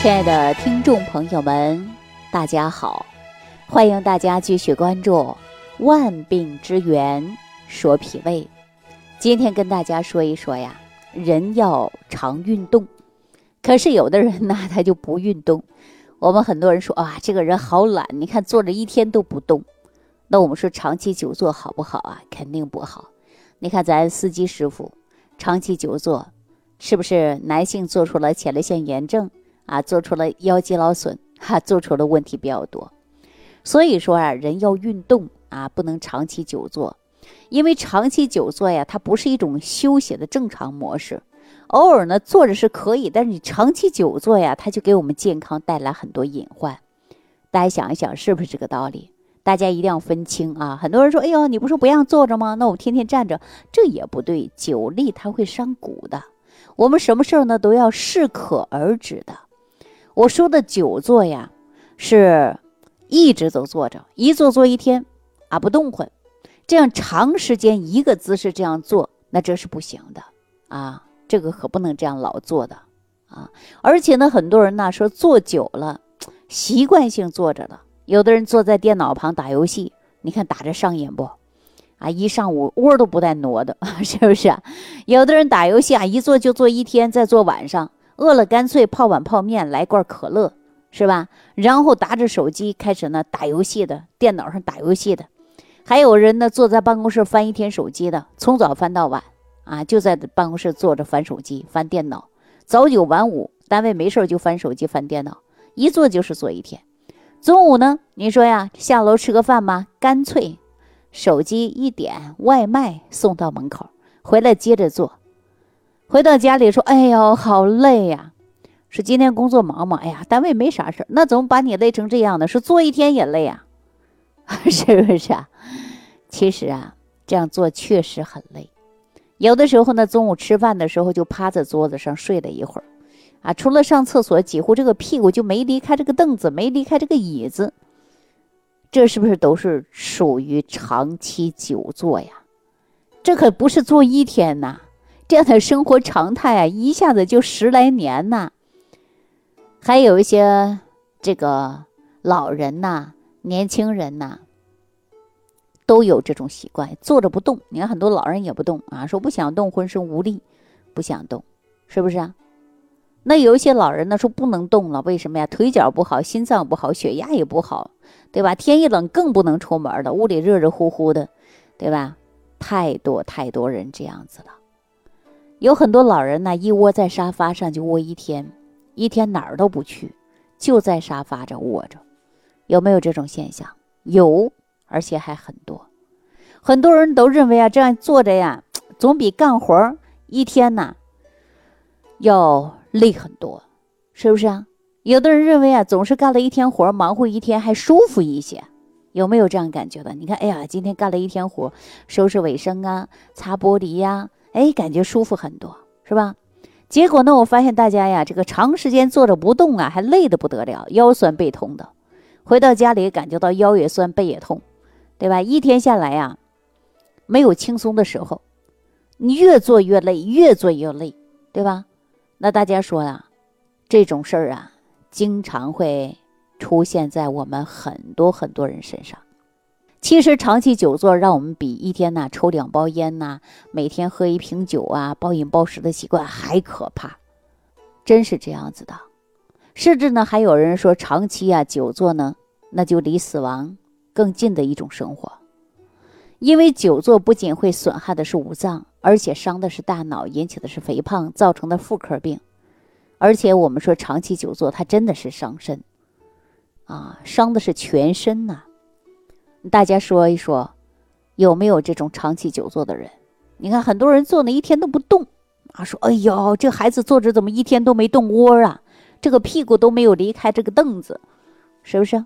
亲爱的听众朋友们，大家好，欢迎大家继续关注《万病之源说脾胃》。今天跟大家说一说呀，人要常运动，可是有的人呢，他就不运动。我们很多人说啊，这个人好懒，你看坐着一天都不动。那我们说长期久坐好不好啊？肯定不好。你看咱司机师傅长期久坐，是不是男性做出了前列腺炎症？啊，做出了腰肌劳损，哈，做出了问题比较多。所以说啊，人要运动啊，不能长期久坐，因为长期久坐呀，它不是一种休息的正常模式。偶尔呢坐着是可以，但是你长期久坐呀，它就给我们健康带来很多隐患。大家想一想，是不是这个道理？大家一定要分清啊！很多人说：“哎呦，你不是不让坐着吗？那我天天站着，这也不对。久立它会伤骨的。我们什么事儿呢，都要适可而止的。”我说的久坐呀，是一直都坐着，一坐坐一天，啊不动换，这样长时间一个姿势这样做，那这是不行的啊，这个可不能这样老坐的啊。而且呢，很多人呢说坐久了，习惯性坐着了，有的人坐在电脑旁打游戏，你看打着上瘾不？啊，一上午窝都不带挪的，是不是？有的人打游戏啊，一坐就坐一天，再坐晚上。饿了，干脆泡碗泡面，来罐可乐，是吧？然后拿着手机开始呢打游戏的，电脑上打游戏的，还有人呢坐在办公室翻一天手机的，从早翻到晚啊，就在办公室坐着翻手机、翻电脑，早九晚五，单位没事就翻手机、翻电脑，一坐就是坐一天。中午呢，你说呀，下楼吃个饭吧？干脆手机一点，外卖送到门口，回来接着做。回到家里说：“哎呦，好累呀！说今天工作忙吗？哎呀，单位没啥事儿。那怎么把你累成这样的？说坐一天也累啊，是不是啊？其实啊，这样做确实很累。有的时候呢，中午吃饭的时候就趴在桌子上睡了一会儿，啊，除了上厕所，几乎这个屁股就没离开这个凳子，没离开这个椅子。这是不是都是属于长期久坐呀？这可不是坐一天呐。”这样的生活常态啊，一下子就十来年呐。还有一些这个老人呐、年轻人呐，都有这种习惯，坐着不动。你看很多老人也不动啊，说不想动，浑身无力，不想动，是不是啊？那有一些老人呢，说不能动了，为什么呀？腿脚不好，心脏不好，血压也不好，对吧？天一冷更不能出门了，屋里热热乎乎的，对吧？太多太多人这样子了。有很多老人呢，一窝在沙发上就窝一天，一天哪儿都不去，就在沙发上窝着，有没有这种现象？有，而且还很多。很多人都认为啊，这样坐着呀，总比干活一天呢要累很多，是不是啊？有的人认为啊，总是干了一天活，忙活一天还舒服一些，有没有这样感觉的？你看，哎呀，今天干了一天活，收拾卫生啊，擦玻璃呀。哎，感觉舒服很多，是吧？结果呢，我发现大家呀，这个长时间坐着不动啊，还累得不得了，腰酸背痛的。回到家里，感觉到腰也酸，背也痛，对吧？一天下来呀，没有轻松的时候，你越做越累，越做越累，对吧？那大家说呀，这种事儿啊，经常会出现在我们很多很多人身上。其实长期久坐，让我们比一天呐抽两包烟呐，每天喝一瓶酒啊，暴饮暴食的习惯还可怕，真是这样子的。甚至呢，还有人说长期啊久坐呢，那就离死亡更近的一种生活。因为久坐不仅会损害的是五脏，而且伤的是大脑，引起的是肥胖造成的妇科病。而且我们说长期久坐，它真的是伤身啊，伤的是全身呐。大家说一说，有没有这种长期久坐的人？你看很多人坐那一天都不动啊，说：“哎呦，这孩子坐着怎么一天都没动窝啊？这个屁股都没有离开这个凳子，是不是？”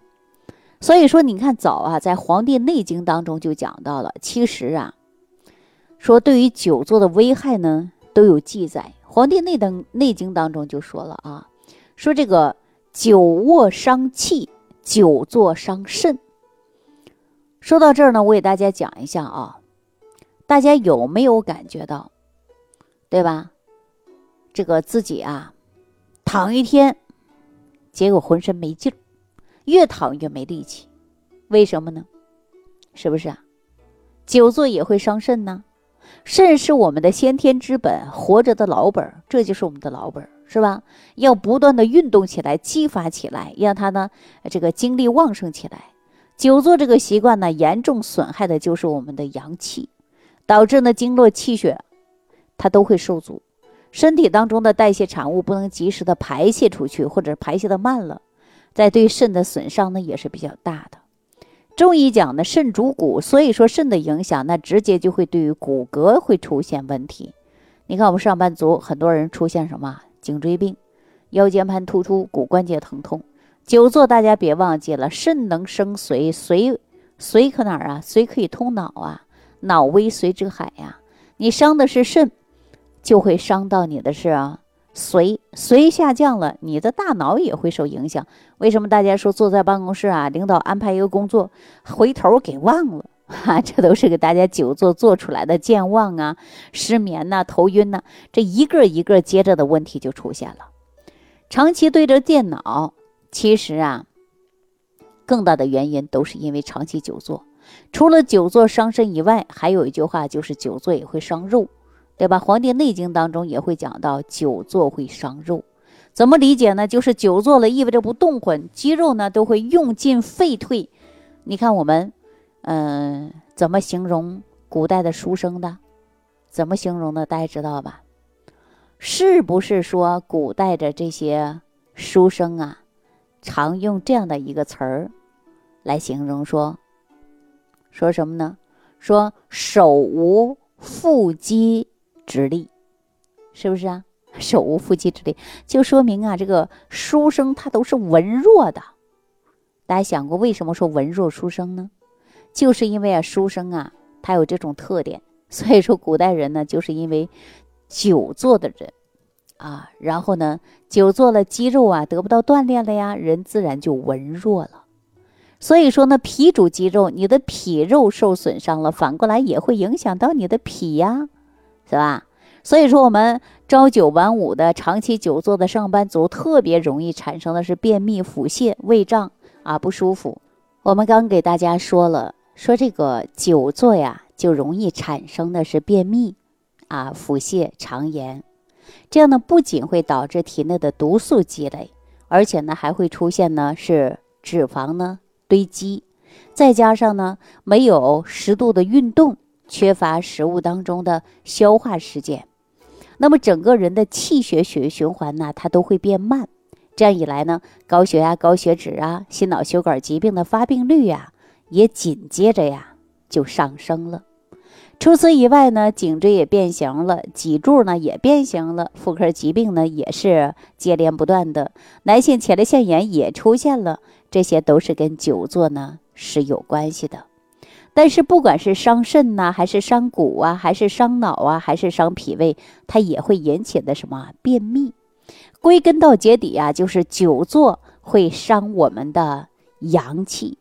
所以说，你看早啊，在《黄帝内经》当中就讲到了，其实啊，说对于久坐的危害呢都有记载，《黄帝内等内经》当中就说了啊，说这个久卧伤气，久坐伤肾。说到这儿呢，我给大家讲一下啊，大家有没有感觉到，对吧？这个自己啊，躺一天，结果浑身没劲儿，越躺越没力气。为什么呢？是不是啊？久坐也会伤肾呢。肾是我们的先天之本，活着的老本，这就是我们的老本，是吧？要不断的运动起来，激发起来，让它呢这个精力旺盛起来。久坐这个习惯呢，严重损害的就是我们的阳气，导致呢经络气血它都会受阻，身体当中的代谢产物不能及时的排泄出去，或者排泄的慢了，在对肾的损伤呢也是比较大的。中医讲呢肾主骨，所以说肾的影响，那直接就会对于骨骼会出现问题。你看我们上班族很多人出现什么颈椎病、腰间盘突出、骨关节疼痛。久坐，大家别忘记了，肾能生髓，髓髓可哪儿啊？髓可以通脑啊，脑为髓之海呀。你伤的是肾，就会伤到你的是啊。髓髓下降了，你的大脑也会受影响。为什么大家说坐在办公室啊，领导安排一个工作，回头给忘了？哈，这都是给大家久坐做出来的健忘啊、失眠呐、头晕呐，这一个一个接着的问题就出现了。长期对着电脑，其实啊，更大的原因都是因为长期久坐。除了久坐伤身以外，还有一句话就是久坐也会伤肉。对吧？《黄帝内经》当中也会讲到，久坐会伤肉。怎么理解呢？就是久坐了，意味着不动魂，肌肉呢都会用尽废退。你看我们，嗯，怎么形容古代的书生的？怎么形容的？大家知道吧？是不是说古代的这些书生啊，常用这样的一个词儿来形容说，说什么呢？说手无缚鸡。之力，是不是啊？手无缚鸡之力，就说明啊，这个书生他都是文弱的。大家想过为什么说文弱书生呢？就是因为啊，书生啊，他有这种特点。所以说，古代人呢，就是因为久坐的人啊，然后呢，久坐了，肌肉啊得不到锻炼了呀，人自然就文弱了。所以说呢，脾主肌肉，你的脾肉受损伤了，反过来也会影响到你的脾呀。是吧？所以说，我们朝九晚五的长期久坐的上班族，特别容易产生的是便秘、腹泻、胃胀啊，不舒服。我们刚给大家说了，说这个久坐呀，就容易产生的是便秘啊、腹泻、肠炎。这样呢，不仅会导致体内的毒素积累，而且呢，还会出现呢是脂肪呢堆积，再加上呢没有适度的运动。缺乏食物当中的消化时间，那么整个人的气血血液循环呢，它都会变慢。这样一来呢，高血压、高血脂啊，心脑血管疾病的发病率呀，也紧接着呀就上升了。除此以外呢，颈椎也变形了，脊柱呢也变形了，妇科疾病呢也是接连不断的，男性前列腺炎也出现了，这些都是跟久坐呢是有关系的。但是不管是伤肾呐，还是伤骨啊，还是伤脑啊，还是伤脾胃，它也会引起的什么便秘？归根到结底啊，就是久坐会伤我们的阳气，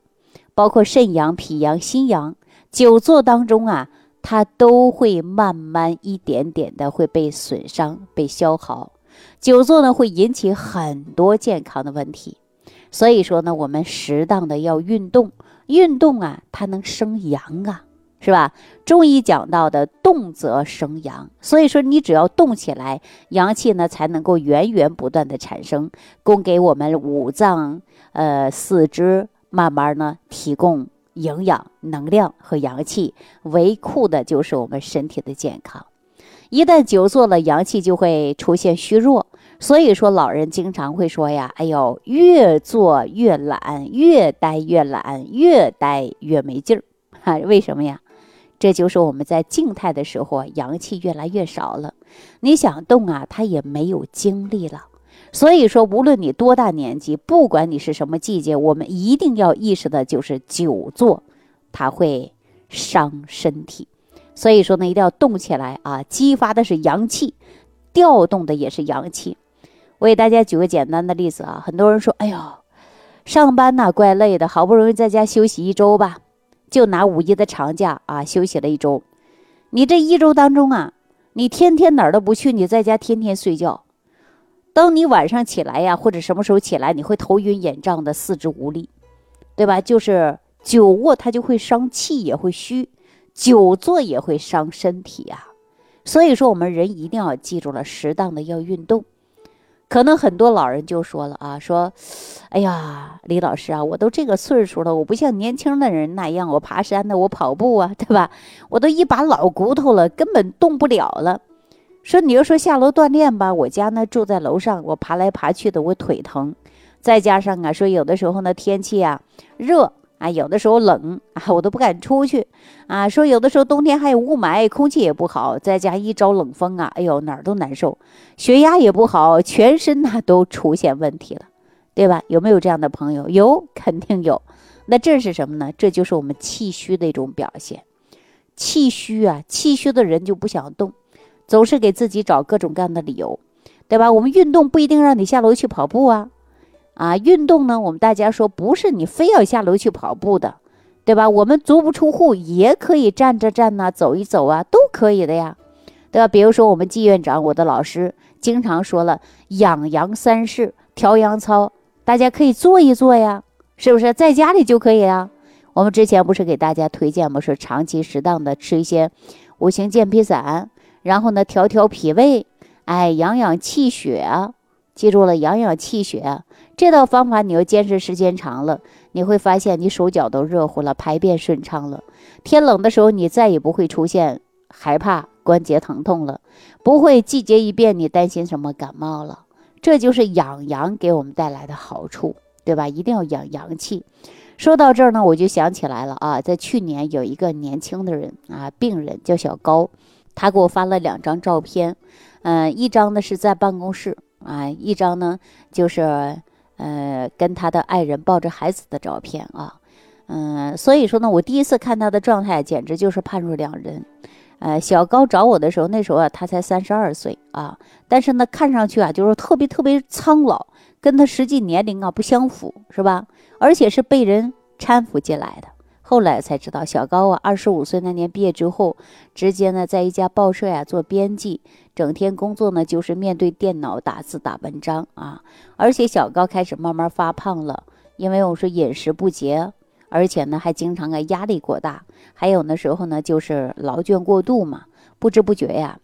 包括肾阳、脾阳、心阳。久坐当中啊，它都会慢慢一点点的会被损伤、被消耗。久坐呢，会引起很多健康的问题。所以说呢，我们适当的要运动。运动啊，它能生阳啊，是吧？中医讲到的动则生阳，所以说你只要动起来，阳气呢才能够源源不断的产生，供给我们五脏、呃四肢慢慢呢提供营养、能量和阳气，维护的就是我们身体的健康。一旦久坐了，阳气就会出现虚弱。所以说，老人经常会说呀：“哎呦，越坐越懒，越呆越懒，越呆越没劲儿。”哈，为什么呀？这就是我们在静态的时候，阳气越来越少了。你想动啊，他也没有精力了。所以说，无论你多大年纪，不管你是什么季节，我们一定要意识的就是久坐，它会伤身体。所以说呢，一定要动起来啊，激发的是阳气，调动的也是阳气。我给大家举个简单的例子啊，很多人说：“哎呦，上班呐怪累的，好不容易在家休息一周吧，就拿五一的长假啊休息了一周。你这一周当中啊，你天天哪儿都不去，你在家天天睡觉，当你晚上起来呀，或者什么时候起来，你会头晕眼胀的，四肢无力，对吧？就是久卧它就会伤气，也会虚；久坐也会伤身体呀。所以说，我们人一定要记住了，适当的要运动。可能很多老人就说了啊，说，哎呀，李老师啊，我都这个岁数了，我不像年轻的人那样，我爬山呢，我跑步啊，对吧？我都一把老骨头了，根本动不了了。说你要说下楼锻炼吧，我家呢住在楼上，我爬来爬去的，我腿疼。再加上啊，说有的时候呢天气啊热。啊，有的时候冷啊，我都不敢出去啊。说有的时候冬天还有雾霾，空气也不好，再加一招冷风啊，哎呦哪儿都难受，血压也不好，全身呐都出现问题了，对吧？有没有这样的朋友？有，肯定有。那这是什么呢？这就是我们气虚的一种表现。气虚啊，气虚的人就不想动，总是给自己找各种各样的理由，对吧？我们运动不一定让你下楼去跑步啊。啊，运动呢，我们大家说不是你非要下楼去跑步的，对吧？我们足不出户也可以站着站呐，走一走啊，都可以的呀，对吧？比如说我们季院长，我的老师经常说了，养阳三式调阳操，大家可以做一做呀，是不是？在家里就可以啊。我们之前不是给大家推荐吗？说长期适当的吃一些五行健脾散，然后呢调调脾胃，哎，养养气血啊，记住了，养养气血。这套方法你要坚持时间长了，你会发现你手脚都热乎了，排便顺畅了。天冷的时候，你再也不会出现害怕关节疼痛了，不会季节一变你担心什么感冒了。这就是养阳给我们带来的好处，对吧？一定要养阳气。说到这儿呢，我就想起来了啊，在去年有一个年轻的人啊，病人叫小高，他给我发了两张照片，嗯，一张呢是在办公室啊，一张呢就是。呃，跟他的爱人抱着孩子的照片啊，嗯，所以说呢，我第一次看他的状态，简直就是判若两人。呃，小高找我的时候，那时候啊，他才三十二岁啊，但是呢，看上去啊，就是特别特别苍老，跟他实际年龄啊不相符，是吧？而且是被人搀扶进来的。后来才知道，小高啊，二十五岁那年毕业之后，直接呢在一家报社呀做编辑，整天工作呢就是面对电脑打字打文章啊。而且小高开始慢慢发胖了，因为我说饮食不节，而且呢还经常啊压力过大，还有那时候呢就是劳倦过度嘛，不知不觉呀，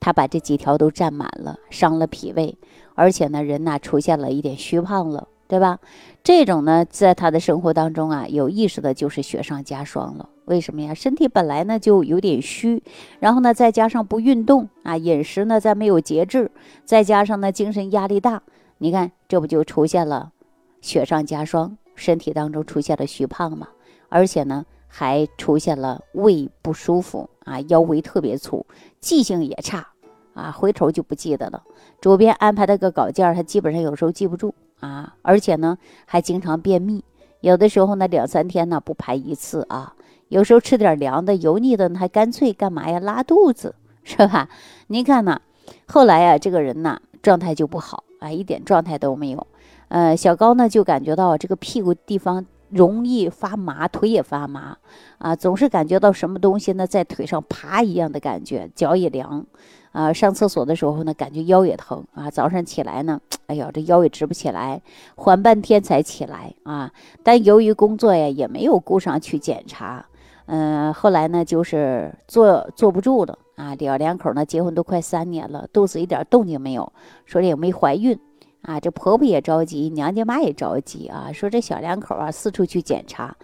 他把这几条都占满了，伤了脾胃，而且呢人呐出现了一点虚胖了。对吧？这种呢，在他的生活当中啊，有意识的就是雪上加霜了。为什么呀？身体本来呢就有点虚，然后呢再加上不运动啊，饮食呢再没有节制，再加上呢精神压力大，你看这不就出现了雪上加霜，身体当中出现了虚胖嘛？而且呢还出现了胃不舒服啊，腰围特别粗，记性也差啊，回头就不记得了。主编安排的个稿件，他基本上有时候记不住。啊，而且呢，还经常便秘，有的时候呢，两三天呢不排一次啊。有时候吃点凉的、油腻的，还干脆干嘛呀？拉肚子，是吧？您看呢，后来呀，这个人呢，状态就不好啊，一点状态都没有。呃，小高呢，就感觉到这个屁股地方容易发麻，腿也发麻啊，总是感觉到什么东西呢在腿上爬一样的感觉，脚也凉。啊，上厕所的时候呢，感觉腰也疼啊。早上起来呢，哎呦，这腰也直不起来，缓半天才起来啊。但由于工作呀，也没有顾上去检查。嗯，后来呢，就是坐坐不住了啊。两两口呢，结婚都快三年了，肚子一点动静没有，说也没怀孕啊。这婆婆也着急，娘家妈也着急啊。说这小两口啊，四处去检查，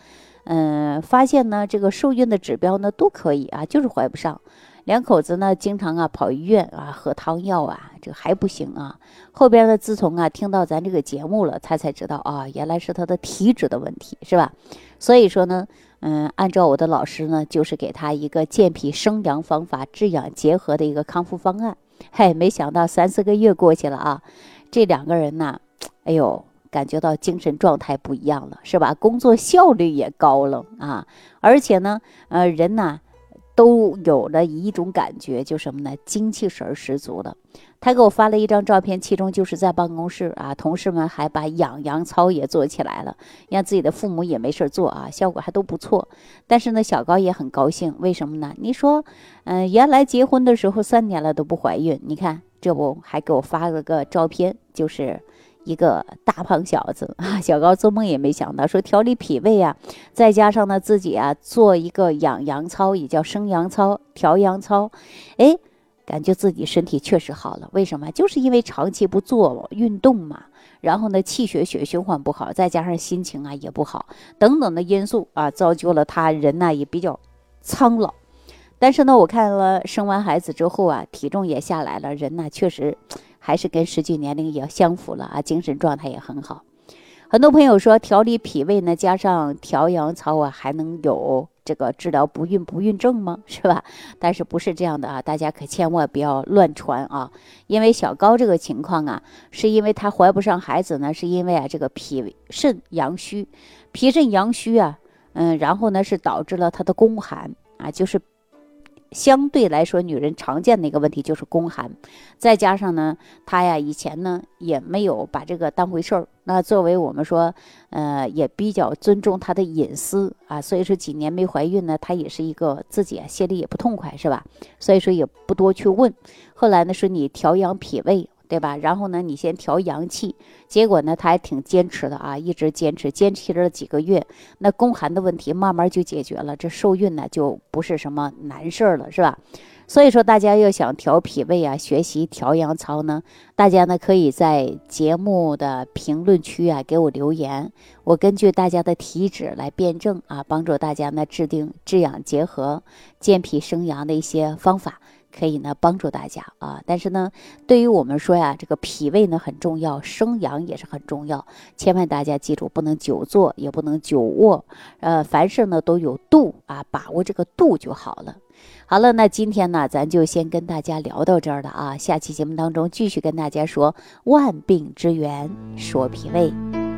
嗯，发现呢，这个受孕的指标呢都可以啊，就是怀不上。两口子呢，经常啊跑医院啊喝汤药啊，这还不行啊。后边呢，自从啊听到咱这个节目了，他才知道啊，原来是他的体质的问题，是吧？所以说呢，嗯，按照我的老师呢，就是给他一个健脾生阳方法，治养结合的一个康复方案。嘿，没想到三四个月过去了啊，这两个人呢，哎呦，感觉到精神状态不一样了，是吧？工作效率也高了啊，而且呢，呃，人呢。都有了一种感觉，就什么呢？精气神十足的。他给我发了一张照片，其中就是在办公室啊，同事们还把养羊操也做起来了，让自己的父母也没事做啊，效果还都不错。但是呢，小高也很高兴，为什么呢？你说，嗯，原来结婚的时候三年了都不怀孕，你看这不还给我发了个照片，就是一个大胖小子啊。小高做梦也没想到，说调理脾胃啊，再加上呢自己啊做一个养阳操，也叫生阳操、调阳操，哎，感觉自己身体确实好了。为什么？就是因为长期不做运动嘛。然后呢，气血血循环不好，再加上心情啊也不好，等等的因素啊，造就了他人呢也比较苍老。但是呢，我看了生完孩子之后啊，体重也下来了，人呢确实还是跟实际年龄也相符了啊，精神状态也很好。很多朋友说调理脾胃呢，加上调阳操啊，还能有这个治疗不孕不孕症吗？是吧？但是不是这样的啊？大家可千万不要乱传啊！因为小高这个情况啊，是因为他怀不上孩子呢，是因为啊这个脾肾阳虚，脾肾阳虚啊，嗯，然后呢是导致了他的宫寒啊，就是。相对来说，女人常见的一个问题就是宫寒，再加上呢，她呀以前呢也没有把这个当回事儿。那作为我们说，呃，也比较尊重她的隐私啊，所以说几年没怀孕呢，她也是一个自己啊心里也不痛快，是吧？所以说也不多去问。后来呢，说你调养脾胃。对吧？然后呢，你先调阳气，结果呢，他还挺坚持的啊，一直坚持，坚持了几个月，那宫寒的问题慢慢就解决了，这受孕呢就不是什么难事儿了，是吧？所以说，大家要想调脾胃啊，学习调阳操呢，大家呢可以在节目的评论区啊给我留言，我根据大家的体质来辩证啊，帮助大家呢制定治养结合、健脾生阳的一些方法。可以呢帮助大家啊，但是呢，对于我们说呀，这个脾胃呢很重要，生阳也是很重要，千万大家记住，不能久坐，也不能久卧，呃，凡事呢都有度啊，把握这个度就好了。好了，那今天呢，咱就先跟大家聊到这儿了啊，下期节目当中继续跟大家说万病之源，说脾胃。